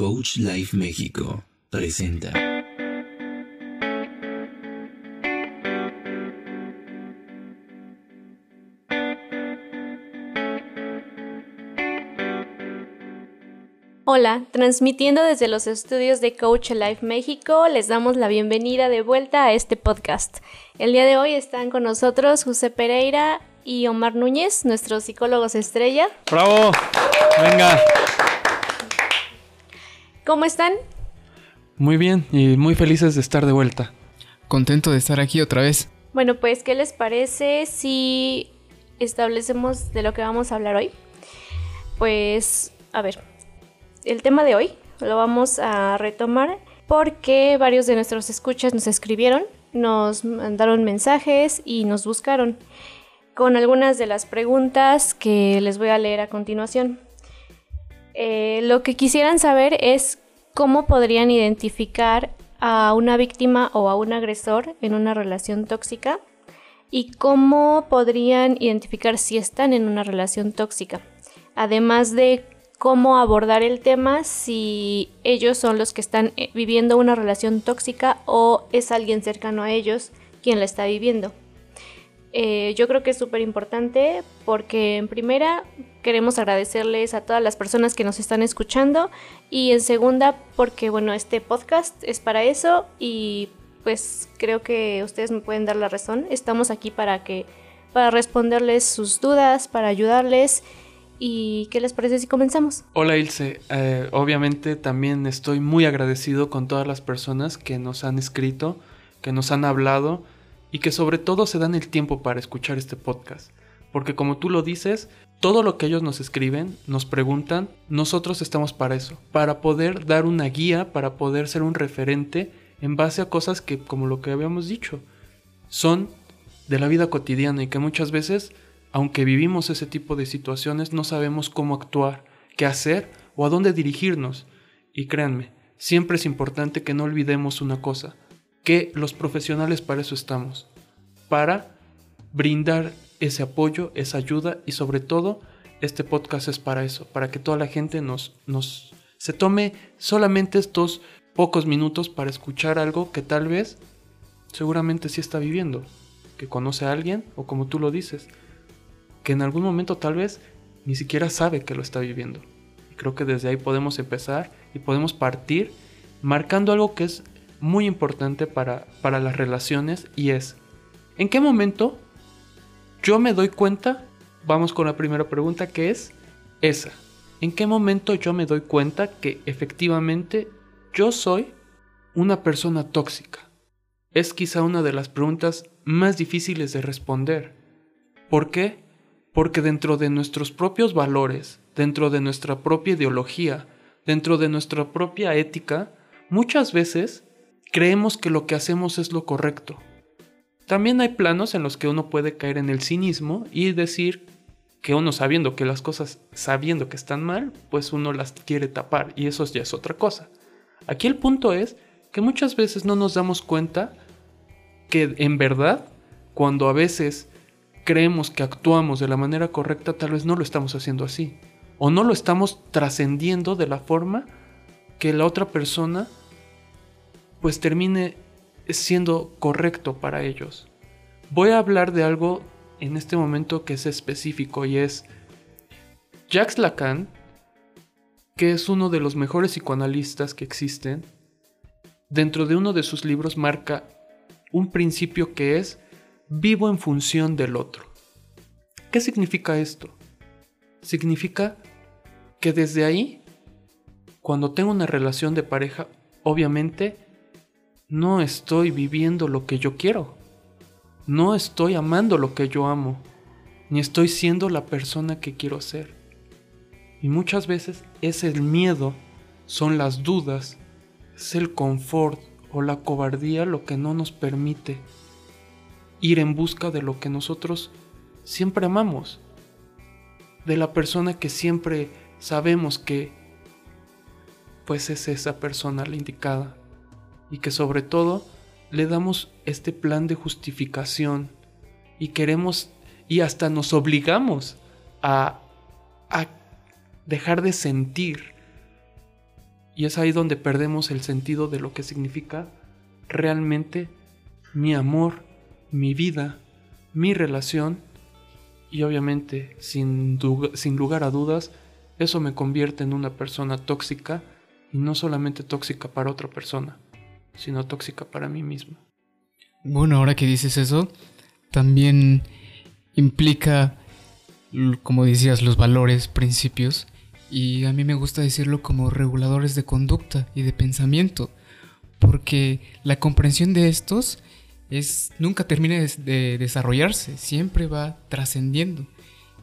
Coach Life México presenta. Hola, transmitiendo desde los estudios de Coach Life México, les damos la bienvenida de vuelta a este podcast. El día de hoy están con nosotros José Pereira y Omar Núñez, nuestros psicólogos estrella. ¡Bravo! Venga. ¿Cómo están? Muy bien y muy felices de estar de vuelta. Contento de estar aquí otra vez. Bueno, pues, ¿qué les parece si establecemos de lo que vamos a hablar hoy? Pues, a ver, el tema de hoy lo vamos a retomar porque varios de nuestros escuchas nos escribieron, nos mandaron mensajes y nos buscaron con algunas de las preguntas que les voy a leer a continuación. Eh, lo que quisieran saber es cómo podrían identificar a una víctima o a un agresor en una relación tóxica y cómo podrían identificar si están en una relación tóxica. Además de cómo abordar el tema si ellos son los que están eh, viviendo una relación tóxica o es alguien cercano a ellos quien la está viviendo. Eh, yo creo que es súper importante porque en primera queremos agradecerles a todas las personas que nos están escuchando y en segunda porque bueno este podcast es para eso y pues creo que ustedes me pueden dar la razón. Estamos aquí para que para responderles sus dudas para ayudarles. ¿Y qué les parece si comenzamos? Hola Ilse, eh, obviamente también estoy muy agradecido con todas las personas que nos han escrito, que nos han hablado y que sobre todo se dan el tiempo para escuchar este podcast. Porque como tú lo dices, todo lo que ellos nos escriben, nos preguntan, nosotros estamos para eso, para poder dar una guía, para poder ser un referente en base a cosas que, como lo que habíamos dicho, son de la vida cotidiana y que muchas veces aunque vivimos ese tipo de situaciones, no sabemos cómo actuar, qué hacer o a dónde dirigirnos. Y créanme, siempre es importante que no olvidemos una cosa, que los profesionales para eso estamos, para brindar ese apoyo, esa ayuda y sobre todo este podcast es para eso, para que toda la gente nos, nos se tome solamente estos pocos minutos para escuchar algo que tal vez seguramente sí está viviendo, que conoce a alguien o como tú lo dices, que en algún momento tal vez ni siquiera sabe que lo está viviendo. Y creo que desde ahí podemos empezar y podemos partir marcando algo que es muy importante para, para las relaciones y es, ¿en qué momento yo me doy cuenta? Vamos con la primera pregunta que es esa. ¿En qué momento yo me doy cuenta que efectivamente yo soy una persona tóxica? Es quizá una de las preguntas más difíciles de responder. ¿Por qué? Porque dentro de nuestros propios valores, dentro de nuestra propia ideología, dentro de nuestra propia ética, muchas veces creemos que lo que hacemos es lo correcto. También hay planos en los que uno puede caer en el cinismo y decir que uno sabiendo que las cosas, sabiendo que están mal, pues uno las quiere tapar y eso ya es otra cosa. Aquí el punto es que muchas veces no nos damos cuenta que en verdad, cuando a veces creemos que actuamos de la manera correcta, tal vez no lo estamos haciendo así. O no lo estamos trascendiendo de la forma que la otra persona pues termine siendo correcto para ellos. Voy a hablar de algo en este momento que es específico y es Jacques Lacan, que es uno de los mejores psicoanalistas que existen, dentro de uno de sus libros marca un principio que es vivo en función del otro. ¿Qué significa esto? Significa que desde ahí, cuando tengo una relación de pareja, obviamente no estoy viviendo lo que yo quiero. No estoy amando lo que yo amo. Ni estoy siendo la persona que quiero ser. Y muchas veces es el miedo, son las dudas, es el confort o la cobardía lo que no nos permite ir en busca de lo que nosotros siempre amamos, de la persona que siempre sabemos que pues es esa persona la indicada y que sobre todo le damos este plan de justificación y queremos y hasta nos obligamos a, a dejar de sentir Y es ahí donde perdemos el sentido de lo que significa realmente mi amor, mi vida, mi relación. Y obviamente, sin, sin lugar a dudas, eso me convierte en una persona tóxica y no solamente tóxica para otra persona, sino tóxica para mí mismo. Bueno, ahora que dices eso, también implica, como decías, los valores, principios, y a mí me gusta decirlo como reguladores de conducta y de pensamiento, porque la comprensión de estos es nunca termina de desarrollarse, siempre va trascendiendo.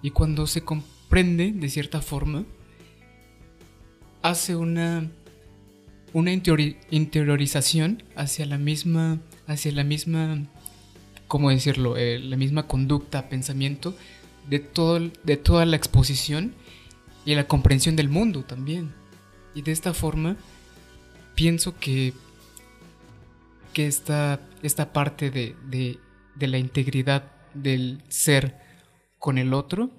Y cuando se comprende de cierta forma, hace una una interiorización hacia la misma hacia la misma cómo decirlo, eh, la misma conducta, pensamiento de todo de toda la exposición y la comprensión del mundo también. Y de esta forma pienso que, que esta, esta parte de, de, la integridad del ser con el otro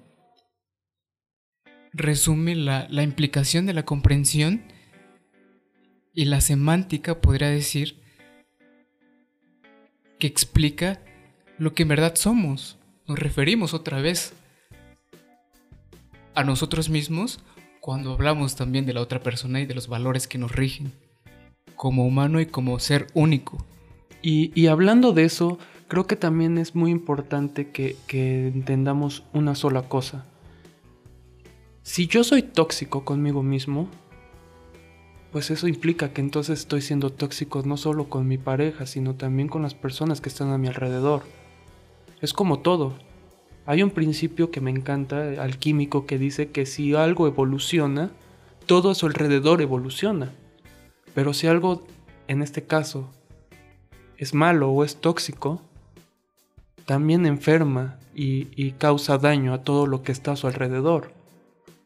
resume la, la implicación de la comprensión y la semántica, podría decir, que explica lo que en verdad somos. Nos referimos otra vez a nosotros mismos cuando hablamos también de la otra persona y de los valores que nos rigen, como humano y como ser único. Y, hablando de eso, creo que también es muy importante que, que entendamos una sola cosa. Si yo soy tóxico conmigo mismo, pues eso implica que entonces estoy siendo tóxico no solo con mi pareja, sino también con las personas que están a mi alrededor. Es como todo. Hay un principio que me encanta, alquímico, que dice que si algo evoluciona, todo a su alrededor evoluciona. Pero si algo, en este caso, es malo o es tóxico, también enferma y, causa daño a todo lo que está a su alrededor.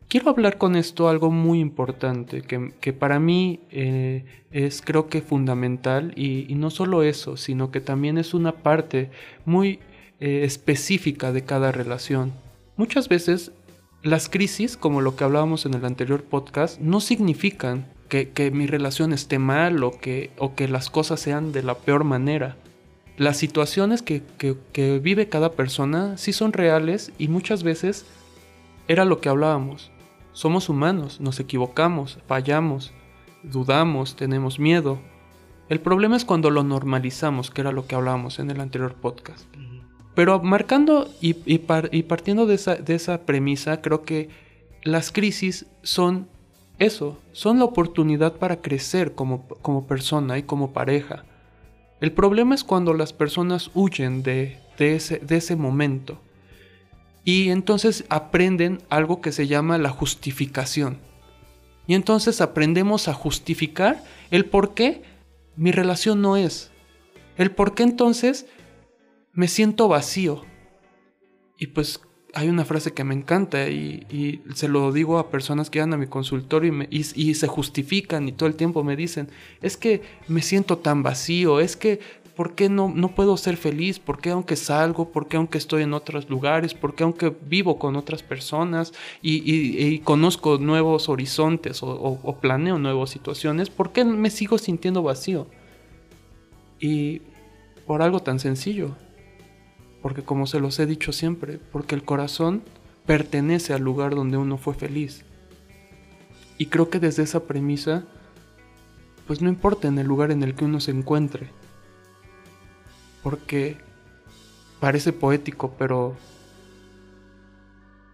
Quiero hablar con esto algo muy importante, que, para mí eh, es creo que fundamental y, y no solo eso, sino que también es una parte muy eh, específica de cada relación. Muchas veces las crisis, como lo que hablábamos en el anterior podcast, no significan que, mi relación esté mal o que, o que las cosas sean de la peor manera. Las situaciones que, que vive cada persona sí son reales y muchas veces era lo que hablábamos. Somos humanos, nos equivocamos, fallamos, dudamos, tenemos miedo. El problema es cuando lo normalizamos, que era lo que hablábamos en el anterior podcast. Pero marcando y, partiendo de esa, premisa, creo que las crisis son eso, son la oportunidad para crecer como, persona y como pareja. El problema es cuando las personas huyen de, ese, de ese momento y entonces aprenden algo que se llama la justificación. Y entonces aprendemos a justificar el por qué mi relación no es. El por qué entonces me siento vacío. Y pues hay una frase que me encanta y, se lo digo a personas que van a mi consultorio y, y, se justifican y todo el tiempo me dicen, es que me siento tan vacío, es que, ¿por qué no, no puedo ser feliz? ¿Por qué aunque salgo? ¿Por qué aunque estoy en otros lugares? ¿Por qué aunque vivo con otras personas y, conozco nuevos horizontes o, o planeo nuevas situaciones? ¿Por qué me sigo sintiendo vacío? Y por algo tan sencillo, porque como se los he dicho siempre, porque el corazón pertenece al lugar donde uno fue feliz. Y creo que desde esa premisa, pues no importa en el lugar en el que uno se encuentre, porque parece poético, pero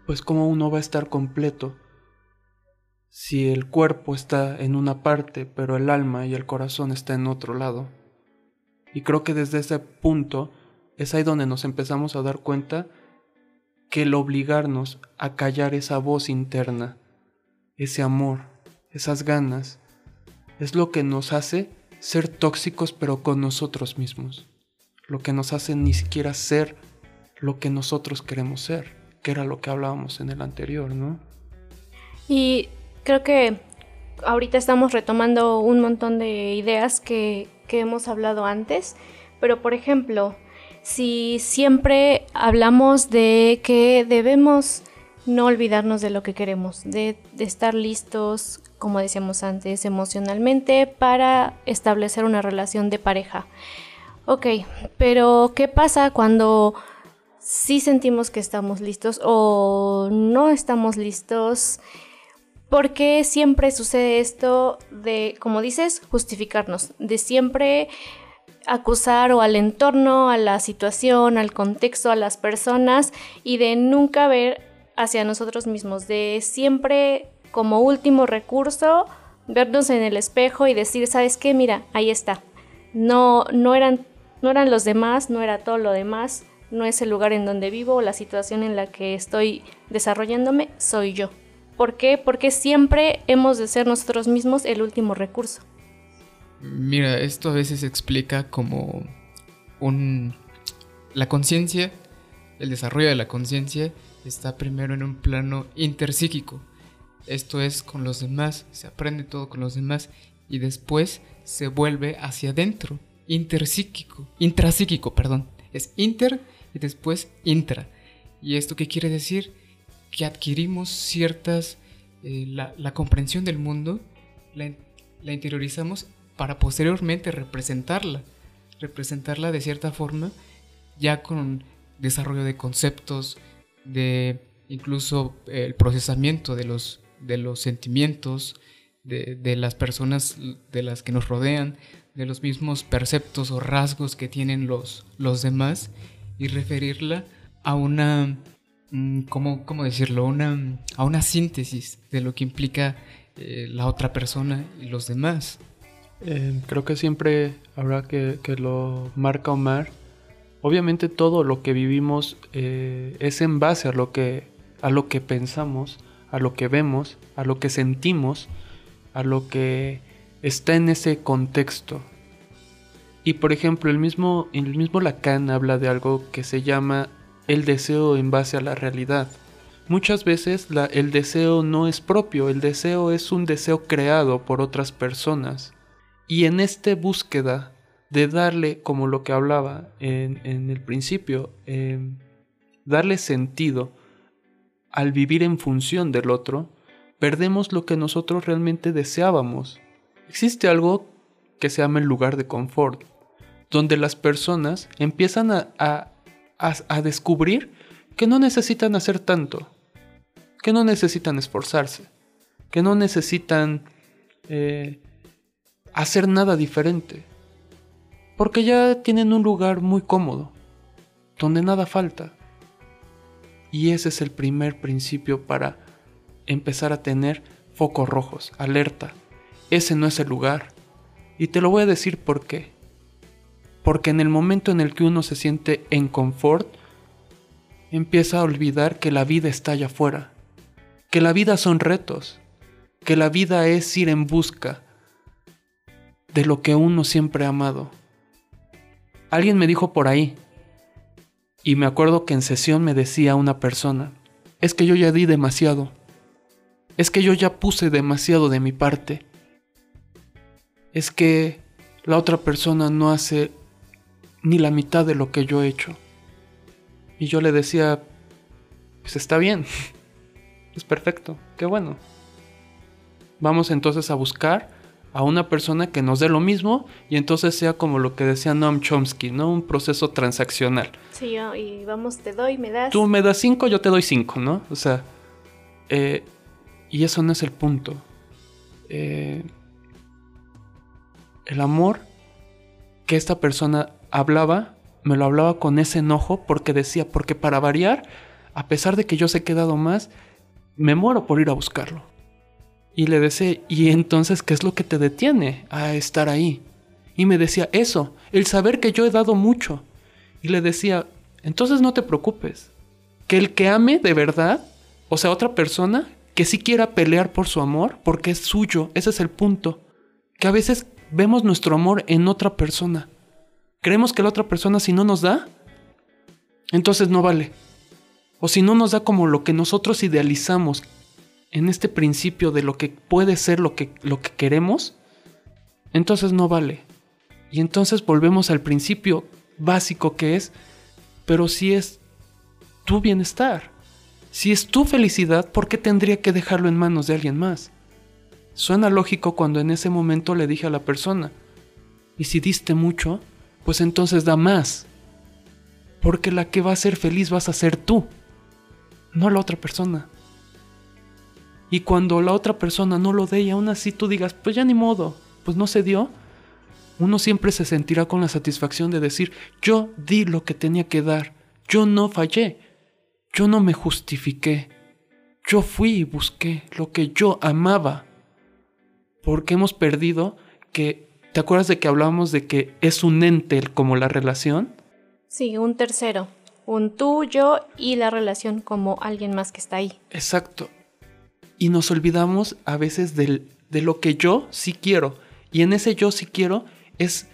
pues como uno va a estar completo si el cuerpo está en una parte, pero el alma y el corazón está en otro lado. Y creo que desde ese punto es ahí donde nos empezamos a dar cuenta que el obligarnos a callar esa voz interna, ese amor, esas ganas, es lo que nos hace ser tóxicos pero con nosotros mismos, lo que nos hace ni siquiera ser lo que nosotros queremos ser, que era lo que hablábamos en el anterior, ¿no? Y creo que ahorita estamos retomando un montón de ideas que, que hemos hablado antes, pero por ejemplo, si siempre hablamos de que debemos no olvidarnos de lo que queremos, de, de estar listos, como decíamos antes, emocionalmente para establecer una relación de pareja. Ok, pero ¿qué pasa cuando sí sentimos que estamos listos o no estamos listos? ¿Por qué siempre sucede esto de, como dices, justificarnos? De siempre acusar o al entorno, a la situación, al contexto, a las personas y de nunca ver hacia nosotros mismos, de siempre como último recurso vernos en el espejo y decir, ¿sabes qué? Mira, ahí está. No, no, eran, no eran los demás, no era todo lo demás, no es el lugar en donde vivo o la situación en la que estoy desarrollándome, soy yo. ¿Por qué? Porque siempre hemos de ser nosotros mismos el último recurso. Mira, esto a veces se explica como un... La conciencia, el desarrollo de la conciencia está primero en un plano interpsíquico. Esto es con los demás, se aprende todo con los demás y después se vuelve hacia adentro, interpsíquico, intrapsíquico, perdón. Es inter y después intra. ¿Y esto qué quiere decir? que adquirimos ciertas, eh, la, comprensión del mundo, la, interiorizamos para posteriormente representarla, representarla de cierta forma, ya con desarrollo de conceptos, de incluso el procesamiento de los, de los sentimientos, de, de, las personas de las que nos rodean, de los mismos perceptos o rasgos que tienen los, los demás y referirla a una Mm, ¿cómo, decirlo? Una, a una síntesis de lo que implica eh, la otra persona y los demás. Eh, creo que siempre habrá que, que, lo marca Omar. Obviamente todo lo que vivimos eh, es en base a lo, que, a lo que pensamos, a lo que vemos, a lo que sentimos, a lo que está en ese contexto. Y por ejemplo, el mismo, el mismo Lacan habla de algo que se llama el deseo en base a la realidad. Muchas veces el deseo no es propio, el deseo es un deseo creado por otras personas. Y en esta búsqueda de darle, como lo que hablaba en, el principio, em, darle sentido al vivir en función del otro, perdemos lo que nosotros realmente deseábamos. Existe algo que se llama el lugar de confort, donde las personas empiezan a a, descubrir que no necesitan hacer tanto, que no necesitan esforzarse, que no necesitan eh, hacer nada diferente, porque ya tienen un lugar muy cómodo, donde nada falta. Y ese es el primer principio para empezar a tener focos rojos, alerta. Ese no es el lugar. Y te lo voy a decir por qué. Porque en el momento en el que uno se siente en confort, empieza a olvidar que la vida está allá afuera, que la vida son retos, que la vida es ir en busca de lo que uno siempre ha amado. Alguien me dijo por ahí, y me acuerdo que en sesión me decía una persona, es que yo ya di demasiado, es que yo ya puse demasiado de mi parte, es que la otra persona no hace ni la mitad de lo que yo he hecho. Y yo le decía, pues está bien, es perfecto, qué bueno. Vamos entonces a buscar a una persona que nos dé lo mismo y entonces sea como lo que decía Noam Chomsky, ¿no? Un proceso transaccional. Sí, y vamos, te doy, me das. Tú me das cinco, yo te doy cinco, ¿no? O sea, eh, y eso no es el punto. Eh, el amor que esta persona hablaba, me lo hablaba con ese enojo porque decía, porque para variar, a pesar de que yo se he quedado más, me muero por ir a buscarlo. Y le decía, ¿y entonces qué es lo que te detiene a estar ahí? Y me decía, eso, el saber que yo he dado mucho. Y le decía, entonces no te preocupes, que el que ame de verdad, o sea, otra persona, que sí quiera pelear por su amor, porque es suyo, ese es el punto. Que a veces vemos nuestro amor en otra persona Creemos que la otra persona si no nos da, entonces no vale. O si no nos da como lo que nosotros idealizamos en este principio de lo que puede ser lo que, lo que queremos, entonces no vale. Y entonces volvemos al principio básico que es, pero si es tu bienestar. Si es tu felicidad, ¿por qué tendría que dejarlo en manos de alguien más? Suena lógico cuando en ese momento le dije a la persona, y si diste mucho, pues entonces da más. Porque la que va a ser feliz vas a ser tú, no la otra persona. Y cuando la otra persona no lo dé y aún así tú digas, pues ya ni modo, pues no se dio, uno siempre se sentirá con la satisfacción de decir, yo di lo que tenía que dar, yo no fallé, yo no me justifiqué, yo fui y busqué lo que yo amaba. Porque hemos perdido que, ¿te acuerdas de que hablábamos de que es un ente como la relación? Sí, un tercero, un tú, yo y la relación como alguien más que está ahí. Exacto. Y nos olvidamos a veces del, de lo que yo sí quiero. Y en ese yo sí quiero es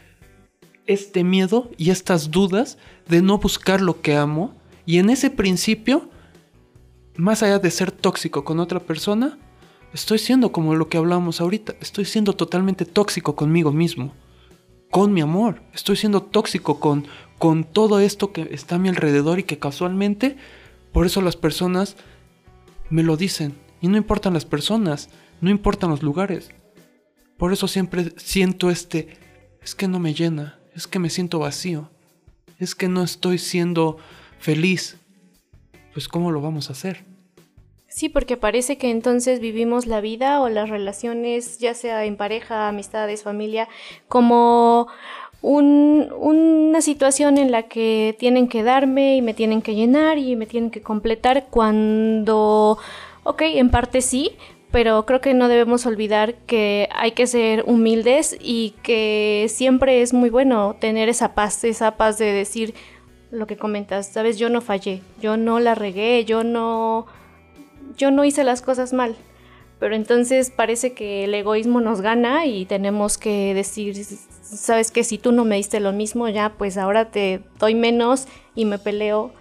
este miedo y estas dudas de no buscar lo que amo. Y en ese principio, más allá de ser tóxico con otra persona, estoy siendo como lo que hablamos ahorita. Estoy siendo totalmente tóxico conmigo mismo. Con mi amor. Estoy siendo tóxico con, con todo esto que está a mi alrededor y que casualmente, por eso las personas me lo dicen. Y no importan las personas, no importan los lugares. Por eso siempre siento este, es que no me llena, es que me siento vacío, es que no estoy siendo feliz. Pues ¿cómo lo vamos a hacer? Sí, porque parece que entonces vivimos la vida o las relaciones, ya sea en pareja, amistades, familia, como un, una situación en la que tienen que darme y me tienen que llenar y me tienen que completar cuando Ok, en parte sí, pero creo que no debemos olvidar que hay que ser humildes y que siempre es muy bueno tener esa paz, esa paz de decir lo que comentas, sabes, yo no fallé, yo no la regué, yo no yo no hice las cosas mal. Pero entonces parece que el egoísmo nos gana y tenemos que decir, sabes que si tú no me diste lo mismo, ya pues ahora te doy menos y me peleo.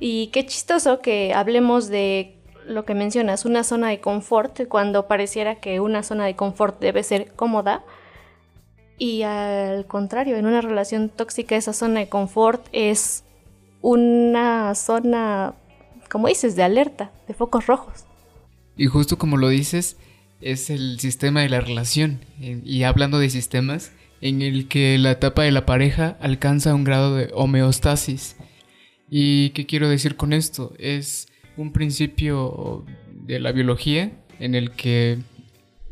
Y qué chistoso que hablemos de lo que mencionas, una zona de confort, cuando pareciera que una zona de confort debe ser cómoda. Y al contrario, en una relación tóxica esa zona de confort es una zona, como dices, de alerta, de focos rojos. Y justo como lo dices, es el sistema de la relación. Y hablando de sistemas, en el que la etapa de la pareja alcanza un grado de homeostasis. ¿Y qué quiero decir con esto? Es un principio de la biología en el que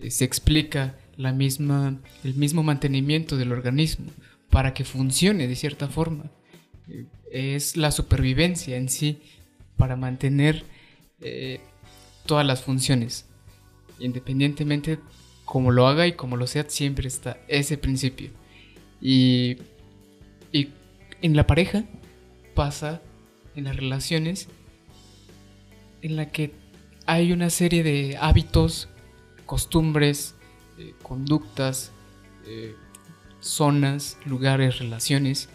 se explica la misma, el mismo mantenimiento del organismo para que funcione de cierta forma. Es la supervivencia en sí para mantener eh, todas las funciones. Independientemente como lo haga y como lo sea, siempre está ese principio. Y, y en la pareja pasa, en las relaciones, en la que hay una serie de hábitos, costumbres, eh, conductas, eh, zonas, lugares, relaciones,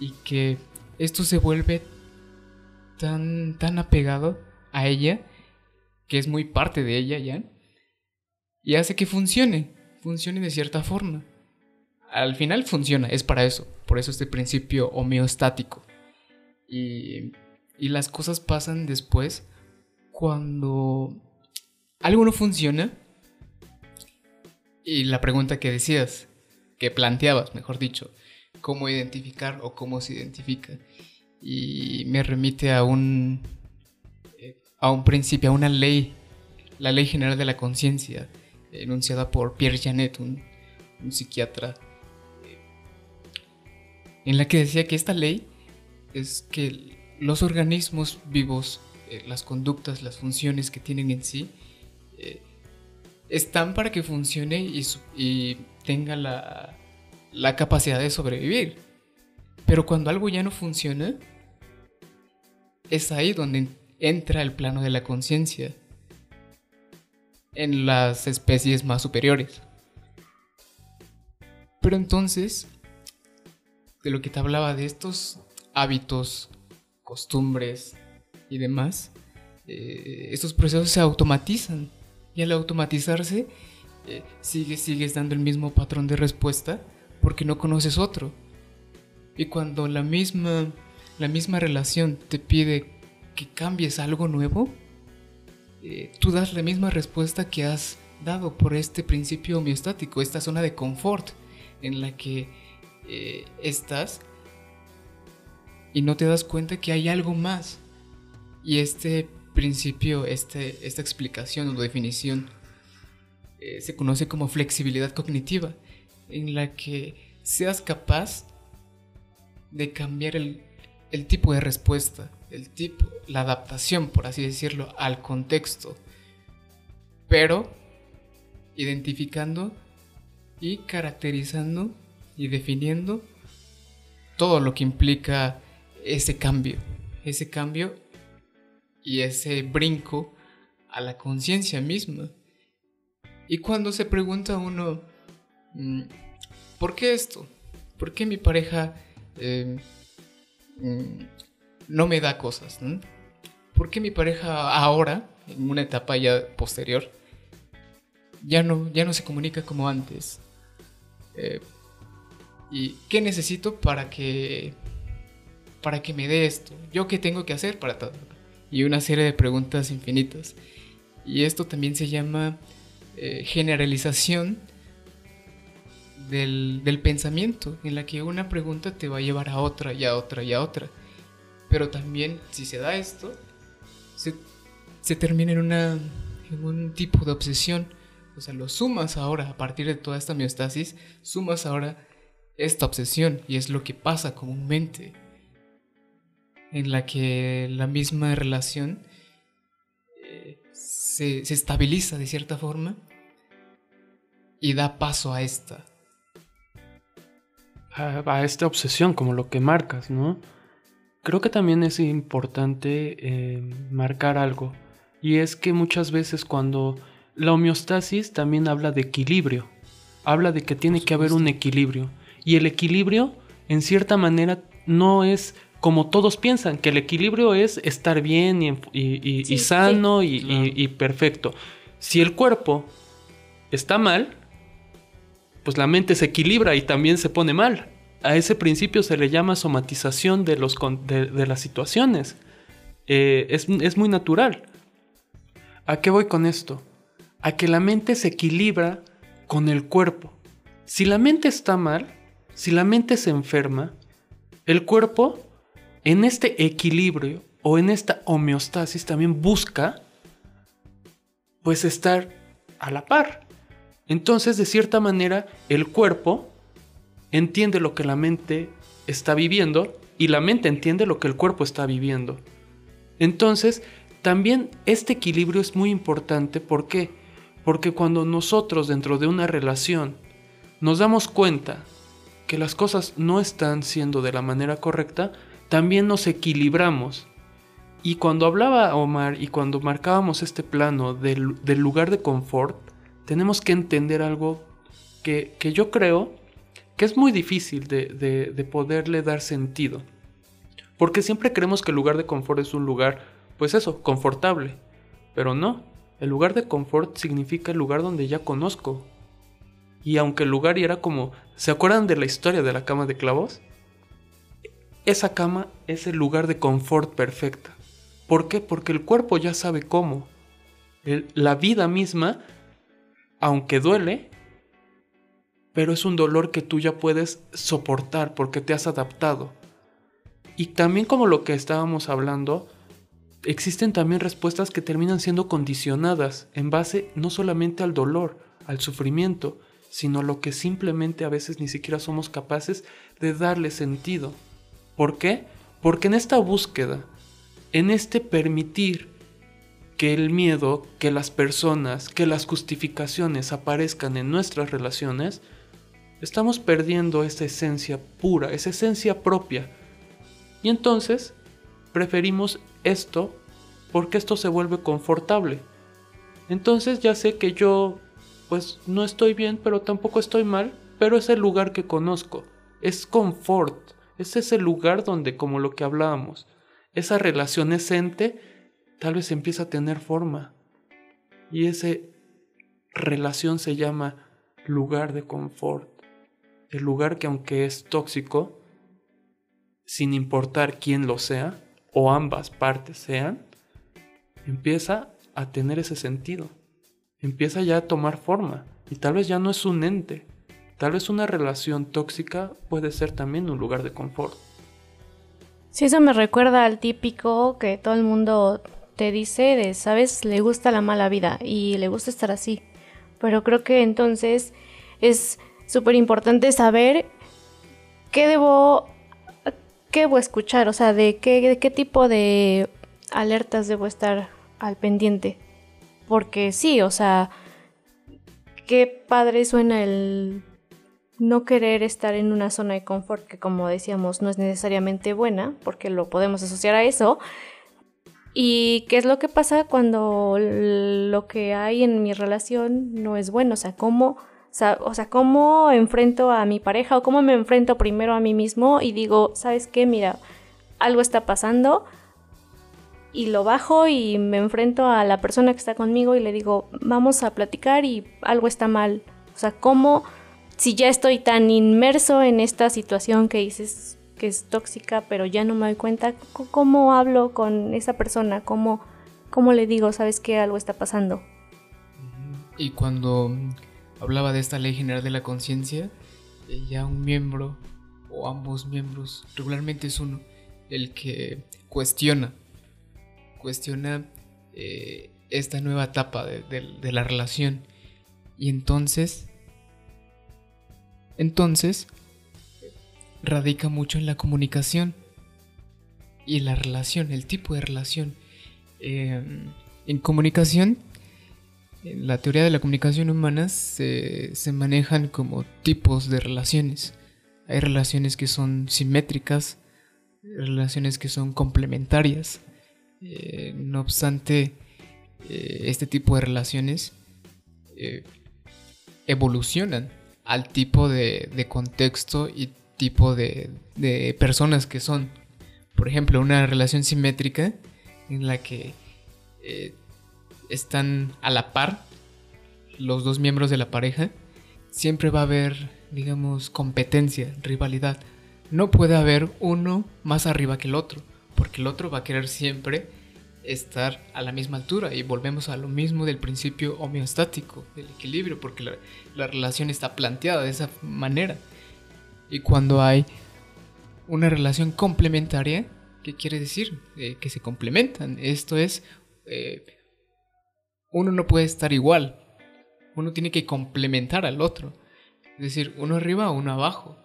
y que esto se vuelve tan, tan apegado a ella, que es muy parte de ella ya, y hace que funcione, funcione de cierta forma. Al final funciona, es para eso, por eso este principio homeostático. Y y las cosas pasan después cuando algo no funciona. Y la pregunta que decías, que planteabas, mejor dicho, cómo identificar o cómo se identifica. Y me remite a un, a un principio, a una ley, la Ley General de la Conciencia, enunciada por Pierre Janet, un, psiquiatra, eh, en la que decía que esta ley es que los organismos vivos, eh, las conductas, las funciones que tienen en sí, eh, están para que funcione y, tenga la, la capacidad de sobrevivir. Pero cuando algo ya no funciona, es ahí donde entra el plano de la conciencia en las especies más superiores. Pero entonces, de lo que te hablaba de estos hábitos costumbres y demás, eh, estos procesos se automatizan. Y al automatizarse, eh, sigues dando el mismo patrón de respuesta porque no conoces otro. Y cuando la misma, la misma relación te pide que cambies algo nuevo, eh, tú das la misma respuesta que has dado por este principio homeostático, esta zona de confort en la que eh, estás y no te das cuenta que hay algo más. Y este principio, este, esta explicación o definición eh, se conoce como flexibilidad cognitiva, en la que seas capaz de cambiar el, el tipo de respuesta, el tipo, la adaptación, por así decirlo, al contexto, pero identificando y caracterizando y definiendo todo lo que implica ese cambio, ese cambio y ese brinco a la conciencia misma. Y cuando se pregunta uno, mm, ¿por qué esto? ¿Por qué mi pareja eh, mm, no me da cosas? ¿Por qué mi pareja ahora, en una etapa ya posterior, ya no, ya no se comunica como antes? Eh, ¿Y qué necesito para que, para que me dé esto? ¿Yo qué tengo que hacer para todo? Y una serie de preguntas infinitas. Y esto también se llama eh, generalización del, pensamiento, en la que una pregunta te va a llevar a otra y a otra y a otra. Pero también, si se da esto, se, se termina en, una, en un tipo de obsesión. O sea, lo sumas ahora, a partir de toda esta miostasis, sumas ahora esta obsesión y es lo que pasa comúnmente en la que la misma relación eh, se, se, estabiliza de cierta forma y da paso a esta. A, a, esta obsesión, como lo que marcas, ¿no? Creo que también es importante eh, marcar algo, y es que muchas veces cuando la homeostasis también habla de equilibrio, habla de que tiene que haber un equilibrio, y el equilibrio, en cierta manera, no es como todos piensan, que el equilibrio es estar bien y, y, y, sí, y sano sí. y, perfecto. Si el cuerpo está mal, pues la mente se equilibra y también se pone mal. A ese principio se le llama somatización de, los, de, las situaciones. Eh, es, es muy natural. ¿A qué voy con esto? A que la mente se equilibra con el cuerpo. Si la mente está mal, si la mente se enferma, el cuerpo en este equilibrio o en esta homeostasis también busca pues estar a la par. Entonces, de cierta manera, el cuerpo entiende lo que la mente está viviendo y la mente entiende lo que el cuerpo está viviendo. Entonces, también este equilibrio es muy importante. ¿Por qué? Porque cuando nosotros dentro de una relación nos damos cuenta que las cosas no están siendo de la manera correcta, también nos equilibramos. Y cuando hablaba Omar y cuando marcábamos este plano del, del lugar de confort, tenemos que entender algo que, que yo creo que es muy difícil de, de, de, poderle dar sentido. Porque siempre creemos que el lugar de confort es un lugar, pues eso, confortable. Pero no, el lugar de confort significa el lugar donde ya conozco. Y aunque el lugar era como, ¿se acuerdan de la historia de la cama de clavos? Esa cama es el lugar de confort perfecta. ¿Por qué? Porque el cuerpo ya sabe cómo. La vida misma, aunque duele, pero es un dolor que tú ya puedes soportar porque te has adaptado. Y también como lo que estábamos hablando, existen también respuestas que terminan siendo condicionadas en base no solamente al dolor, al sufrimiento, sino lo que simplemente a veces ni siquiera somos capaces de darle sentido. ¿Por qué? Porque en esta búsqueda, en este permitir que el miedo, que las personas, que las justificaciones aparezcan en nuestras relaciones, estamos perdiendo esa esencia pura, esa esencia propia. Y entonces preferimos esto porque esto se vuelve confortable. Entonces ya sé que yo pues no estoy bien, pero tampoco estoy mal, pero es el lugar que conozco, es confort, es ese lugar donde, como lo que hablábamos, esa relación esente tal vez empieza a tener forma. Y esa relación se llama lugar de confort. El lugar que aunque es tóxico, sin importar quién lo sea, o ambas partes sean, empieza a tener ese sentido. Empieza ya a tomar forma. Y tal vez ya no es un ente. Tal vez una relación tóxica puede ser también un lugar de confort. Sí, eso me recuerda al típico que todo el mundo te dice de, sabes, le gusta la mala vida y le gusta estar así. Pero creo que entonces es súper importante saber qué debo, qué debo escuchar, o sea, de qué, de qué tipo de alertas debo estar al pendiente. Porque sí, o sea, qué padre suena el no querer estar en una zona de confort que como decíamos no es necesariamente buena, porque lo podemos asociar a eso. ¿Y qué es lo que pasa cuando lo que hay en mi relación no es bueno? O sea, ¿cómo, o sea, ¿cómo enfrento a mi pareja o cómo me enfrento primero a mí mismo y digo, ¿sabes qué? Mira, algo está pasando y lo bajo y me enfrento a la persona que está conmigo y le digo, vamos a platicar y algo está mal. O sea, ¿cómo si ya estoy tan inmerso en esta situación que dices que es tóxica, pero ya no me doy cuenta, ¿cómo hablo con esa persona? ¿Cómo, cómo le digo, sabes que algo está pasando? Y cuando hablaba de esta ley general de la conciencia, ya un miembro o ambos miembros, regularmente es uno, el que cuestiona, cuestiona eh, esta nueva etapa de la relación. Y entonces entonces, radica mucho en la comunicación y la relación, el tipo de relación. Em, en comunicación, en la teoría de la comunicación humana se, manejan como tipos de relaciones. Hay relaciones que son simétricas, relaciones que son complementarias. Eh, no obstante, eh, este tipo de relaciones eh, evolucionan al tipo de, contexto y tipo de, personas que son. Por ejemplo, una relación simétrica en la que eh, están a la par los dos miembros de la pareja, siempre va a haber, digamos, competencia, rivalidad. No puede haber uno más arriba que el otro, porque el otro va a querer siempre estar a la misma altura y volvemos a lo mismo del principio homeostático, del equilibrio, porque la, relación está planteada de esa manera. Y cuando hay una relación complementaria, ¿qué quiere decir? Eh, que se complementan. Esto es, eh, uno no puede estar igual, uno tiene que complementar al otro. Es decir, uno arriba uno abajo.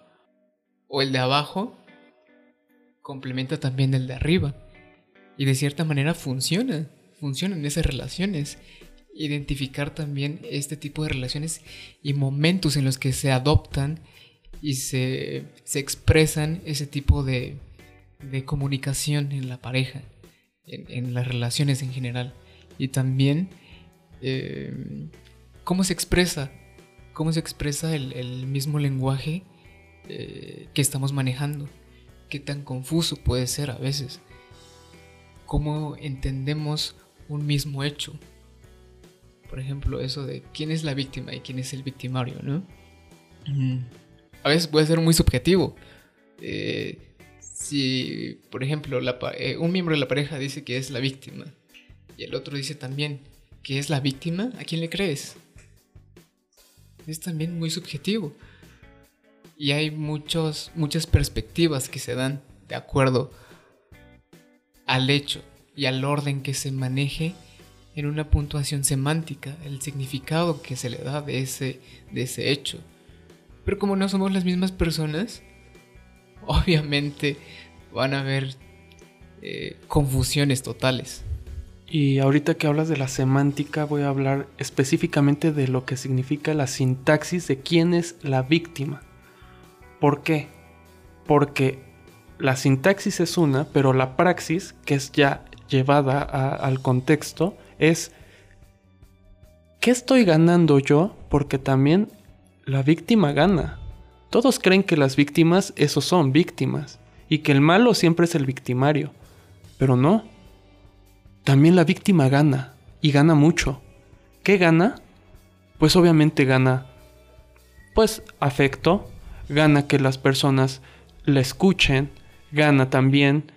O el de abajo complementa también el de arriba. Y de cierta manera funciona, funcionan esas relaciones. Identificar también este tipo de relaciones y momentos en los que se adoptan y se, expresan ese tipo de, comunicación en la pareja, en, las relaciones en general. Y también eh, cómo se expresa, cómo se expresa el, mismo lenguaje eh, que estamos manejando. Qué tan confuso puede ser a veces cómo entendemos un mismo hecho. Por ejemplo, eso de quién es la víctima y quién es el victimario, ¿no? A veces puede ser muy subjetivo. Eh, si, por ejemplo, eh, un miembro de la pareja dice que es la víctima y el otro dice también que es la víctima, ¿a quién le crees? Es también muy subjetivo. Y hay muchos, muchas perspectivas que se dan de acuerdo al hecho y al orden que se maneje en una puntuación semántica, el significado que se le da de ese, de ese hecho. Pero como no somos las mismas personas, obviamente van a haber eh, confusiones totales. Y ahorita que hablas de la semántica, voy a hablar específicamente de lo que significa la sintaxis de quién es la víctima. ¿Por qué? Porque la sintaxis es una, pero la praxis, que es ya llevada al contexto, es ¿qué estoy ganando yo? Porque también la víctima gana. Todos creen que las víctimas, esos son víctimas, y que el malo siempre es el victimario, pero no. También la víctima gana, y gana mucho. ¿Qué gana? Pues obviamente gana, pues afecto, gana que las personas la escuchen, gana también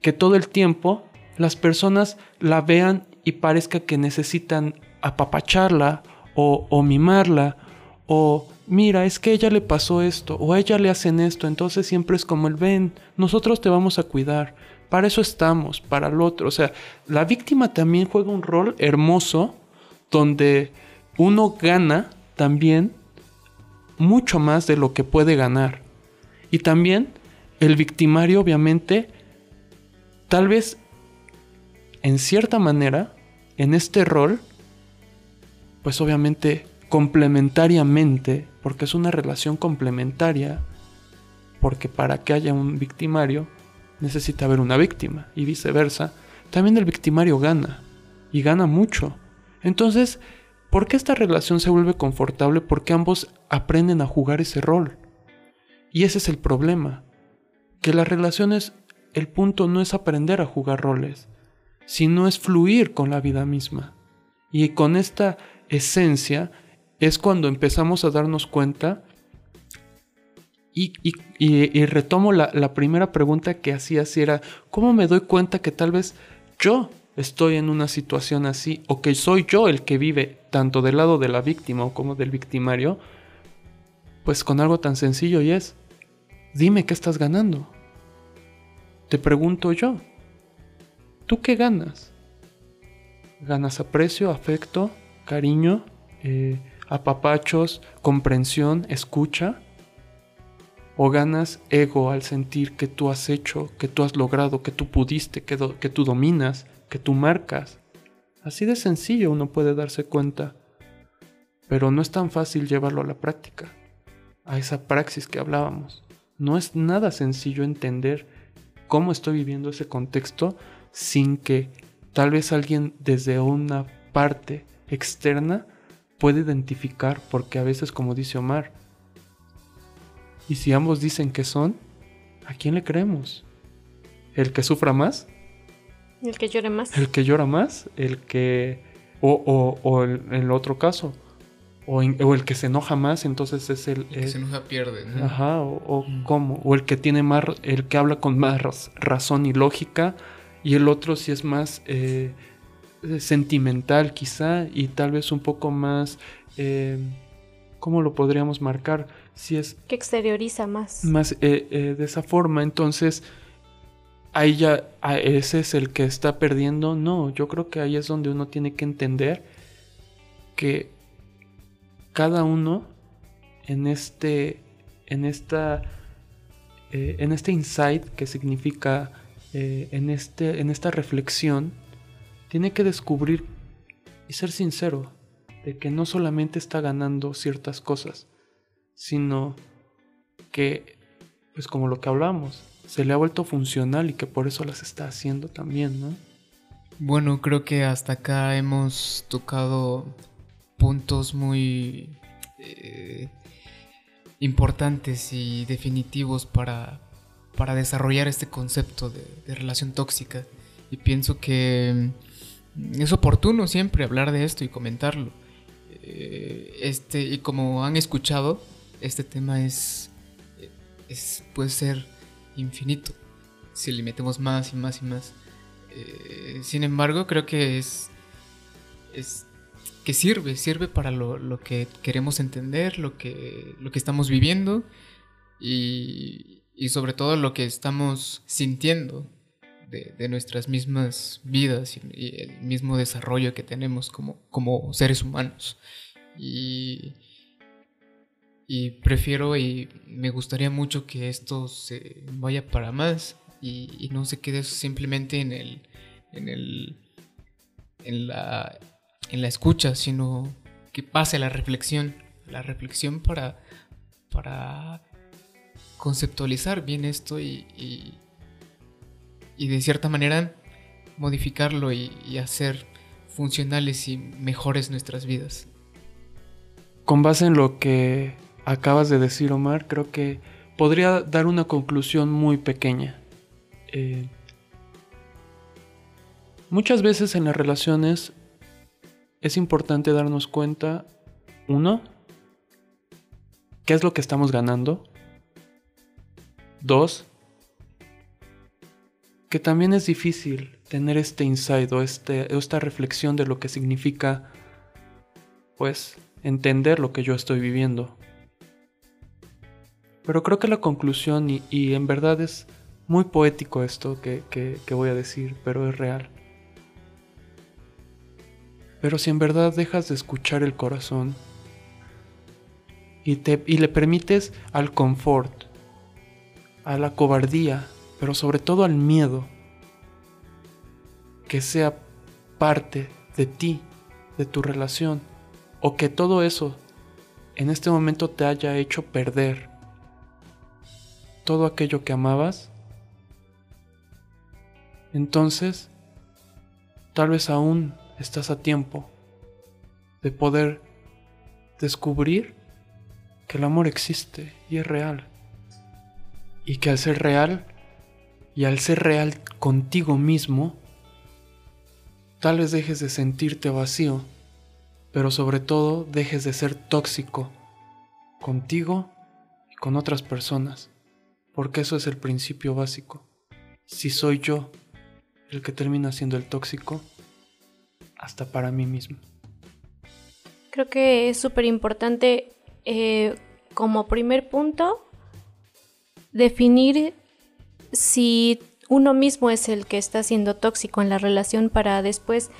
que todo el tiempo las personas la vean y parezca que necesitan apapacharla o, o mimarla o mira, es que a ella le pasó esto o a ella le hacen esto, entonces siempre es como el ven, nosotros te vamos a cuidar, para eso estamos, para el otro. O sea, la víctima también juega un rol hermoso donde uno gana también mucho más de lo que puede ganar. Y también el victimario obviamente, tal vez en cierta manera, en este rol, pues obviamente complementariamente, porque es una relación complementaria, porque para que haya un victimario necesita haber una víctima y viceversa, también el victimario gana y gana mucho. Entonces, ¿por qué esta relación se vuelve confortable? Porque ambos aprenden a jugar ese rol. Y ese es el problema, que las relaciones, el punto no es aprender a jugar roles, sino es fluir con la vida misma. Y con esta esencia es cuando empezamos a darnos cuenta y, retomo la, primera pregunta que hacía, si era, ¿cómo me doy cuenta que tal vez yo estoy en una situación así o que soy yo el que vive tanto del lado de la víctima como del victimario? Pues con algo tan sencillo y es, dime qué estás ganando. Te pregunto yo, ¿tú qué ganas? ¿Ganas aprecio, afecto, cariño, eh, apapachos, comprensión, escucha? ¿O ganas ego al sentir que tú has hecho, que tú has logrado, que tú pudiste, que, que tú dominas, que tú marcas? Así de sencillo uno puede darse cuenta. Pero no es tan fácil llevarlo a la práctica, a esa praxis que hablábamos. No es nada sencillo entender cómo estoy viviendo ese contexto sin que tal vez alguien desde una parte externa pueda identificar, porque a veces, como dice Omar, y si ambos dicen que son, ¿a quién le creemos? ¿El que sufra más? El que llore más. ¿El que llora más? ¿El que... o, o, el, en el otro caso? O, el que se enoja más, entonces es el... El que se enoja pierde, ¿no? Ajá, o, mm. cómo. O el que tiene más... El que habla con más razón y lógica. Y el otro si es más... Eh, sentimental quizá y tal vez un poco más... Eh, ¿Cómo lo podríamos marcar? si es... Que exterioriza más. Más eh, eh, de esa forma, entonces ahí ya ese es el que está perdiendo. No, yo creo que ahí es donde uno tiene que entender que cada uno en este, en esta, eh, en este insight que significa en, este, en esta reflexión, tiene que descubrir y ser sincero de que no solamente está ganando ciertas cosas, sino que, pues como lo que hablamos, se le ha vuelto funcional y que por eso las está haciendo también, ¿no? Bueno, creo que hasta acá hemos tocado puntos muy eh, importantes y definitivos para, para desarrollar este concepto de, relación tóxica. Y pienso que es oportuno siempre hablar de esto y comentarlo. Eh, este, y como han escuchado, este tema es, es puede ser infinito si le metemos más y más y más. Eh, sin embargo, creo que es, es que sirve, sirve para lo, que queremos entender, lo que, lo que estamos viviendo y, y sobre todo lo que estamos sintiendo de, nuestras mismas vidas y, el mismo desarrollo que tenemos como, como seres humanos. Y, y prefiero y me gustaría mucho que esto se vaya para más y, no se quede simplemente en el, en el, en la, en la escucha, sino que pase la reflexión, la reflexión para, para conceptualizar bien esto y, de cierta manera modificarlo y hacer funcionales y mejores nuestras vidas. Con base en lo que acabas de decir, Omar, creo que podría dar una conclusión muy pequeña. Eh, muchas veces en las relaciones es importante darnos cuenta, uno, qué es lo que estamos ganando. Dos, que también es difícil tener este insight o este, esta reflexión de lo que significa, pues, entender lo que yo estoy viviendo. Pero creo que la conclusión, y, en verdad es muy poético esto que, que voy a decir, pero es real. Pero si en verdad dejas de escuchar el corazón y, te, y le permites al confort, a la cobardía, pero sobre todo al miedo, que sea parte de ti, de tu relación, o que todo eso en este momento te haya hecho perder todo aquello que amabas, entonces tal vez aún estás a tiempo de poder descubrir que el amor existe y es real. Y que al ser real, y al ser real contigo mismo, tal vez dejes de sentirte vacío, pero sobre todo dejes de ser tóxico contigo y con otras personas, porque eso es el principio básico. Si soy yo el que termina siendo el tóxico, hasta para mí mismo. Creo que es súper importante eh, como primer punto definir si uno mismo es el que está siendo tóxico en la relación para después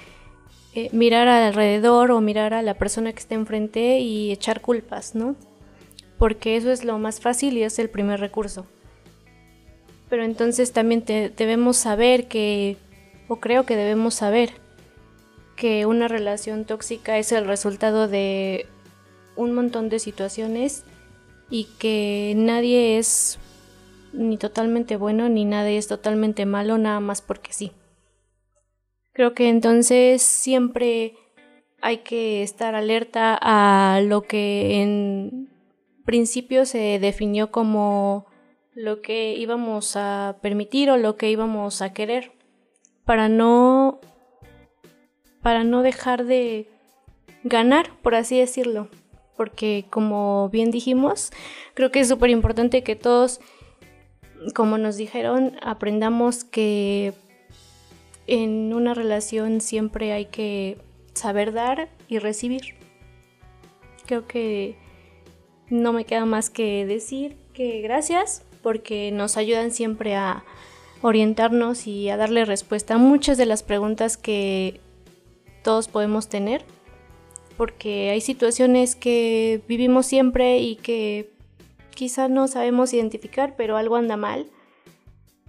eh, mirar alrededor o mirar a la persona que está enfrente y echar culpas, ¿no? Porque eso es lo más fácil y es el primer recurso. Pero entonces también debemos saber que, o creo que debemos saber, que una relación tóxica es el resultado de un montón de situaciones y que nadie es ni totalmente bueno ni nadie es totalmente malo nada más porque sí. Creo que entonces siempre hay que estar alerta a lo que en principio se definió como lo que íbamos a permitir o lo que íbamos a querer para no para no dejar de ganar, por así decirlo. Porque como bien dijimos, creo que es súper importante que todos, como nos dijeron, aprendamos que en una relación siempre hay que saber dar y recibir. Creo que no me queda más que decir que gracias porque nos ayudan siempre a orientarnos y a darle respuesta a muchas de las preguntas que todos podemos tener, porque hay situaciones que vivimos siempre y que quizá no sabemos identificar, pero algo anda mal.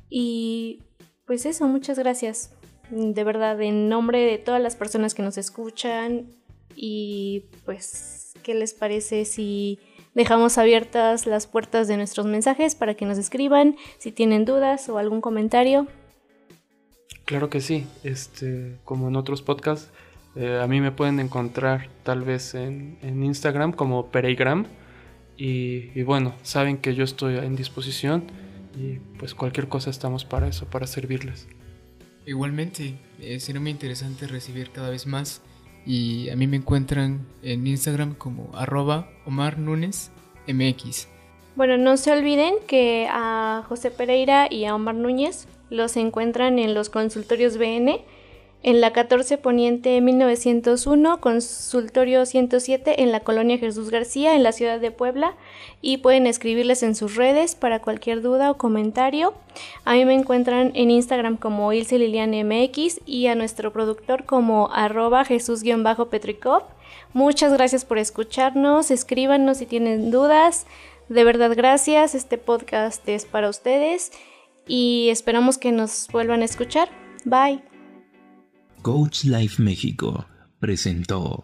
Y pues eso, muchas gracias. De verdad, en nombre de todas las personas que nos escuchan y pues, ¿qué les parece si dejamos abiertas las puertas de nuestros mensajes para que nos escriban si tienen dudas o algún comentario? Claro que sí, este, como en otros podcasts, eh, a mí me pueden encontrar tal vez en, Instagram como Pereigram. Y, bueno, saben que yo estoy en disposición y pues cualquier cosa estamos para eso, para servirles. Igualmente, eh, será muy interesante recibir cada vez más y a mí me encuentran en Instagram como arroba Omar Núñez MX. Bueno, no se olviden que a José Pereira y a Omar Núñez los encuentran en los consultorios BN en la 14 Poniente 1901, consultorio 107 en la colonia Jesús García, en la ciudad de Puebla, y pueden escribirles en sus redes para cualquier duda o comentario. A mí me encuentran en Instagram como Ilse Liliane MX y a nuestro productor como arroba Jesús-Petrikov. Muchas gracias por escucharnos, escríbanos si tienen dudas. De verdad, gracias. Este podcast es para ustedes y esperamos que nos vuelvan a escuchar. Bye. Coach Life México presentó